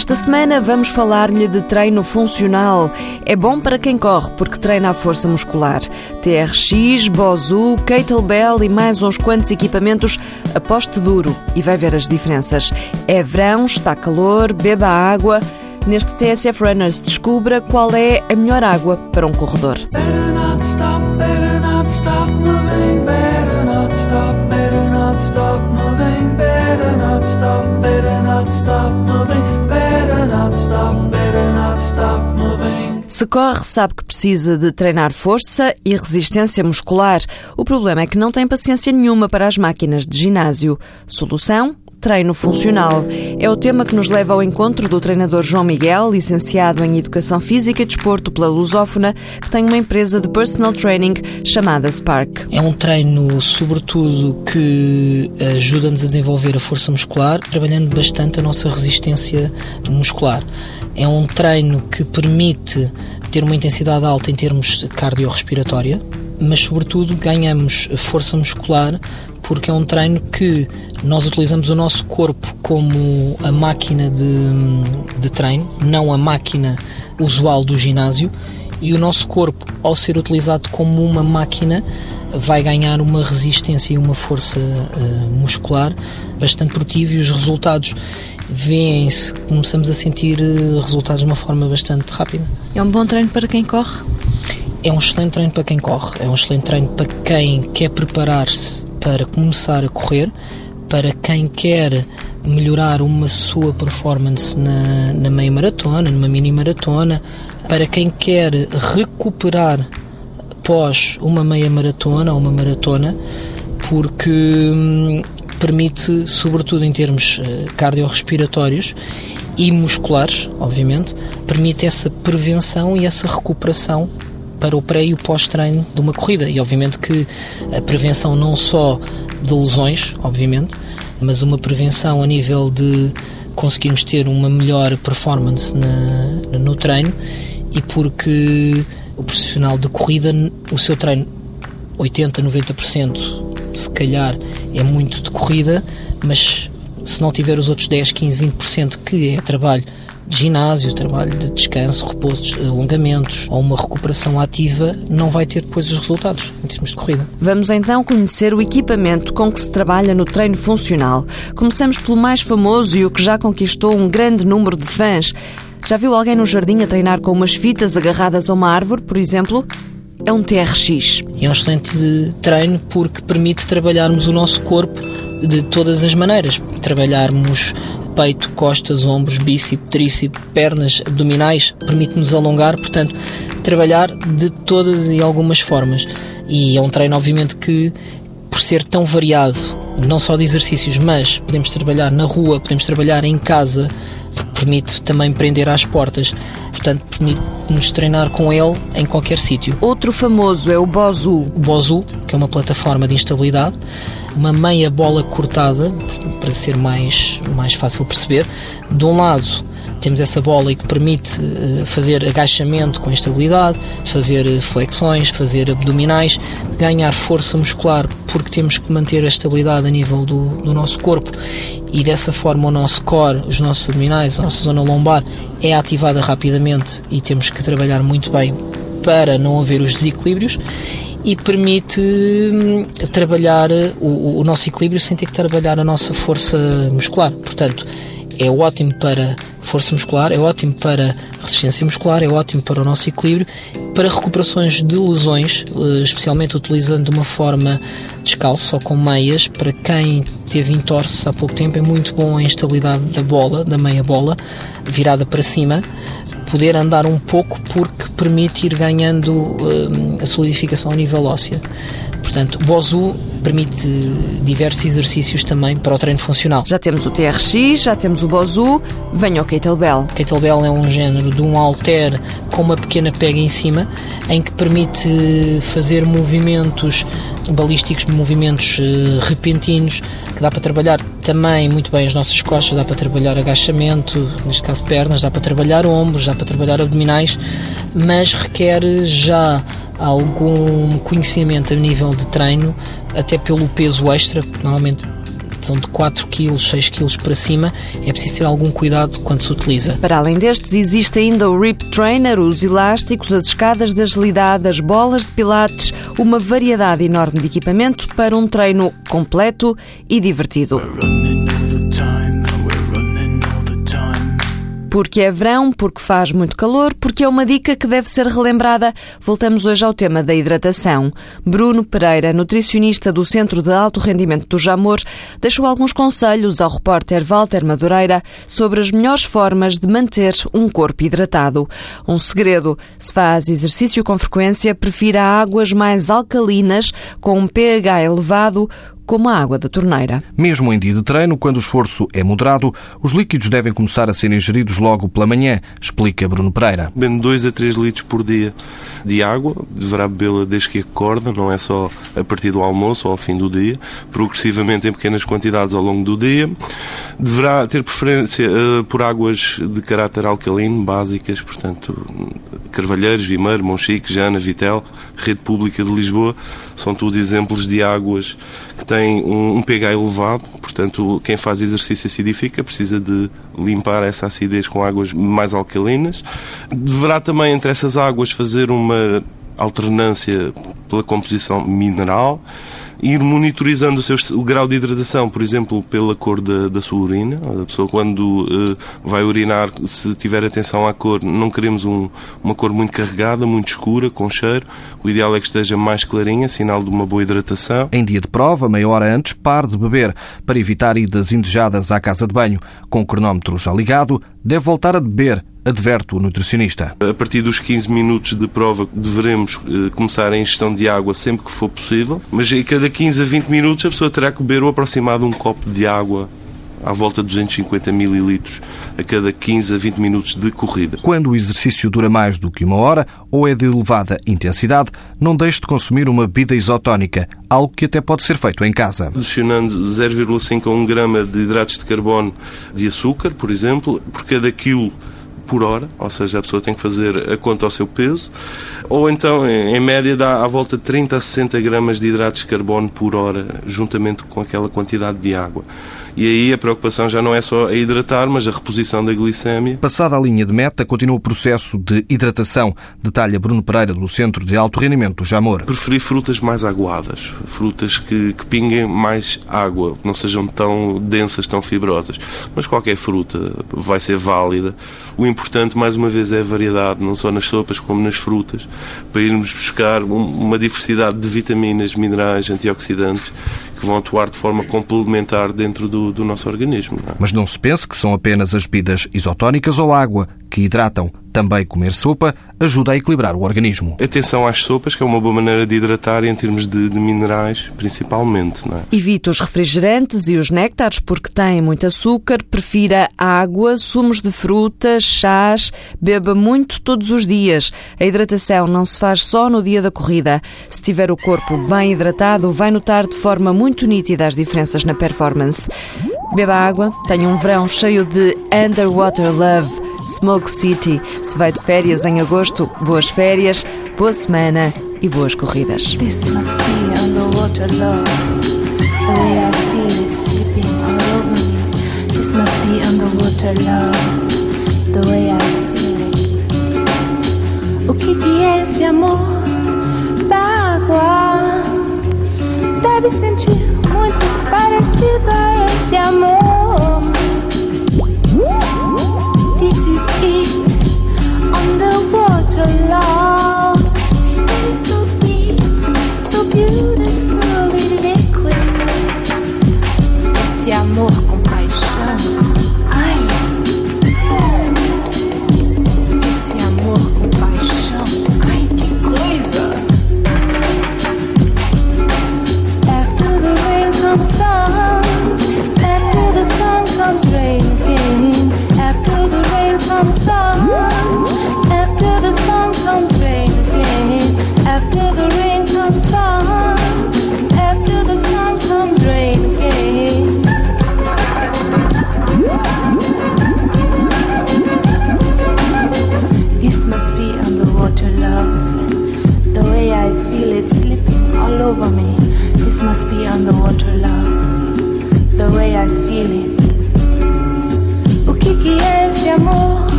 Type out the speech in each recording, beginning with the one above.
Esta semana vamos falar-lhe de treino funcional. É bom para quem corre porque treina a força muscular. TRX, Bozu, Kettlebell e mais uns quantos equipamentos aposte duro e vai ver as diferenças. É verão, está calor, beba água. Neste TSF Runners descubra qual é a melhor água para um corredor. Stop, moving, not stop, better not stop moving, better not stop, better not stop moving. Se corre, sabe que precisa de treinar força e resistência muscular. O problema é que não tem paciência nenhuma para as máquinas de ginásio. Solução? Treino funcional. É o tema que nos leva ao encontro do treinador João Miguel, licenciado em Educação Física e Desporto pela Lusófona, que tem uma empresa de personal training chamada Spark. É um treino, sobretudo, que ajuda-nos a desenvolver a força muscular, trabalhando bastante a nossa resistência muscular. É um treino que permite ter uma intensidade alta em termos cardiorrespiratória, mas sobretudo ganhamos força muscular porque é um treino que nós utilizamos o nosso corpo como a máquina de, de treino, não a máquina usual do ginásio, e o nosso corpo, ao ser utilizado como uma máquina, vai ganhar uma resistência e uma força uh, muscular bastante produtiva e os resultados vêm-se, começamos a sentir uh, resultados de uma forma bastante rápida. É um bom treino para quem corre? É um excelente treino para quem corre, é um excelente treino para quem quer preparar-se para começar a correr, para quem quer melhorar uma sua performance na, na meia maratona, numa mini maratona, para quem quer recuperar após uma meia maratona ou uma maratona, porque hum, permite, sobretudo em termos uh, cardiorrespiratórios e musculares, obviamente, permite essa prevenção e essa recuperação para o pré e o pós-treino de uma corrida. E obviamente que a prevenção não só de lesões, obviamente, mas uma prevenção a nível de conseguirmos ter uma melhor performance na, no treino e porque o profissional de corrida, o seu treino 80, 90% se calhar é muito de corrida, mas se não tiver os outros 10, 15, 20% que é trabalho ginásio, trabalho de descanso, repouso, alongamentos ou uma recuperação ativa, não vai ter depois os resultados em termos de corrida. Vamos então conhecer o equipamento com que se trabalha no treino funcional. Começamos pelo mais famoso e o que já conquistou um grande número de fãs. Já viu alguém no jardim a treinar com umas fitas agarradas a uma árvore, por exemplo? É um TRX. É um excelente treino porque permite trabalharmos o nosso corpo de todas as maneiras. Trabalharmos peito, costas, ombros, bíceps, tríceps, pernas, abdominais, permite-nos alongar, portanto, trabalhar de todas e algumas formas. E é um treino, obviamente, que, por ser tão variado, não só de exercícios, mas podemos trabalhar na rua, podemos trabalhar em casa, permite também prender às portas. Portanto, permite-nos treinar com ele em qualquer sítio. Outro famoso é o Bozu. O Bozu, que é uma plataforma de instabilidade, uma meia bola cortada, para ser mais, mais fácil perceber. De um lado, temos essa bola que permite eh, fazer agachamento com estabilidade, fazer eh, flexões, fazer abdominais, ganhar força muscular, porque temos que manter a estabilidade a nível do, do nosso corpo e dessa forma o nosso core, os nossos abdominais, a nossa zona lombar é ativada rapidamente e temos que trabalhar muito bem para não haver os desequilíbrios e permite hum, trabalhar o, o nosso equilíbrio sem ter que trabalhar a nossa força muscular. Portanto, é ótimo para força muscular, é ótimo para resistência muscular, é ótimo para o nosso equilíbrio, para recuperações de lesões, eh, especialmente utilizando de uma forma descalço ou com meias, para quem teve entorse há pouco tempo, é muito bom a instabilidade da bola, da meia bola, virada para cima, poder andar um pouco porque permite ir ganhando uh, a solidificação a nível ósseo. Portanto, Bozu permite diversos exercícios também para o treino funcional. Já temos o TRX, já temos o Bozu, venha o Kettlebell. Kettlebell é um género de um halter com uma pequena pega em cima, em que permite fazer movimentos balísticos, movimentos uh, repentinos, que dá para trabalhar também muito bem as nossas costas, dá para trabalhar agachamento, neste caso pernas, dá para trabalhar ombros, dá para trabalhar abdominais, mas requer já algum conhecimento a nível de treino, até pelo peso extra, normalmente são de 4 kg, 6 kg para cima, é preciso ter algum cuidado quando se utiliza. Para além destes, existe ainda o Rip Trainer, os elásticos, as escadas de agilidade, as bolas de pilates, uma variedade enorme de equipamento para um treino completo e divertido. Porque é verão, porque faz muito calor, porque é uma dica que deve ser relembrada. Voltamos hoje ao tema da hidratação. Bruno Pereira, nutricionista do Centro de Alto Rendimento do Jamor, deixou alguns conselhos ao repórter Walter Madureira sobre as melhores formas de manter um corpo hidratado. Um segredo: se faz exercício com frequência, prefira águas mais alcalinas, com um pH elevado, como a água da torneira. Mesmo em dia de treino, quando o esforço é moderado, os líquidos devem começar a ser ingeridos logo pela manhã, explica Bruno Pereira. Bebendo 2 a 3 litros por dia de água, deverá bebê-la desde que acorda, não é só a partir do almoço ou ao fim do dia, progressivamente em pequenas quantidades ao longo do dia. Deverá ter preferência uh, por águas de caráter alcalino, básicas, portanto, Carvalheiros, Vimeiro, Monchique, Jana, Vitel, Rede Pública de Lisboa, são todos exemplos de águas que têm um, um pH elevado, portanto, quem faz exercício acidifica precisa de limpar essa acidez com águas mais alcalinas. Deverá também, entre essas águas, fazer uma alternância pela composição mineral ir monitorizando o seu o grau de hidratação, por exemplo, pela cor da, da sua urina. A pessoa, quando uh, vai urinar, se tiver atenção à cor, não queremos um, uma cor muito carregada, muito escura, com cheiro. O ideal é que esteja mais clarinha, sinal de uma boa hidratação. Em dia de prova, meia hora antes, pare de beber, para evitar idas indesejadas à casa de banho. Com o cronómetro já ligado, deve voltar a beber adverte o nutricionista. A partir dos 15 minutos de prova deveremos eh, começar a ingestão de água sempre que for possível, mas a cada 15 a 20 minutos a pessoa terá que beber o aproximado um copo de água à volta de 250 mililitros a cada 15 a 20 minutos de corrida. Quando o exercício dura mais do que uma hora ou é de elevada intensidade, não deixe de consumir uma bebida isotónica, algo que até pode ser feito em casa. Adicionando 0,5 a 1 grama de hidratos de carbono de açúcar, por exemplo, por cada quilo por hora, ou seja, a pessoa tem que fazer a conta ao seu peso, ou então, em média, dá à volta de 30 a 60 gramas de hidratos de carbono por hora, juntamente com aquela quantidade de água. E aí a preocupação já não é só a hidratar, mas a reposição da glicémia. Passada a linha de meta, continua o processo de hidratação, detalha Bruno Pereira, do Centro de Alto Rendimento do Jamor. Preferir frutas mais aguadas, frutas que, que pinguem mais água, que não sejam tão densas, tão fibrosas. Mas qualquer fruta vai ser válida. O importante, mais uma vez, é a variedade, não só nas sopas como nas frutas, para irmos buscar uma diversidade de vitaminas, minerais, antioxidantes que vão atuar de forma complementar dentro do, do nosso organismo. Não é? Mas não se pense que são apenas as bebidas isotónicas ou água que hidratam. Também comer sopa ajuda a equilibrar o organismo. Atenção às sopas, que é uma boa maneira de hidratar em termos de, de minerais, principalmente. Não é? Evite os refrigerantes e os néctares porque têm muito açúcar. Prefira água, sumos de frutas, chás. Beba muito todos os dias. A hidratação não se faz só no dia da corrida. Se tiver o corpo bem hidratado, vai notar de forma muito nítida as diferenças na performance. Beba água, tenha um verão cheio de underwater love Smoke City. Se vai de férias em agosto, boas férias, boa semana e boas corridas.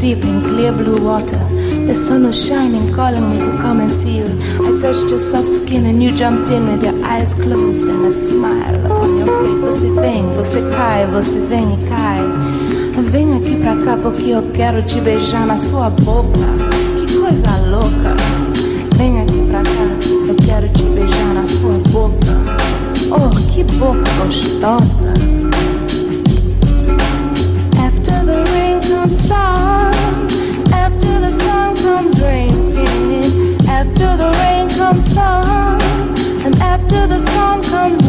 Deep in clear blue water. The sun was shining, calling me to come and see you. I touched your soft skin and you jumped in with your eyes closed and a smile upon your face. Você vem, você cai, você vem e cai. Vem aqui pra cá porque eu quero te beijar na sua boca. Que coisa louca. Vem aqui pra cá, eu quero te beijar na sua boca. Oh, que boca gostosa. Comes sun, and after the sun comes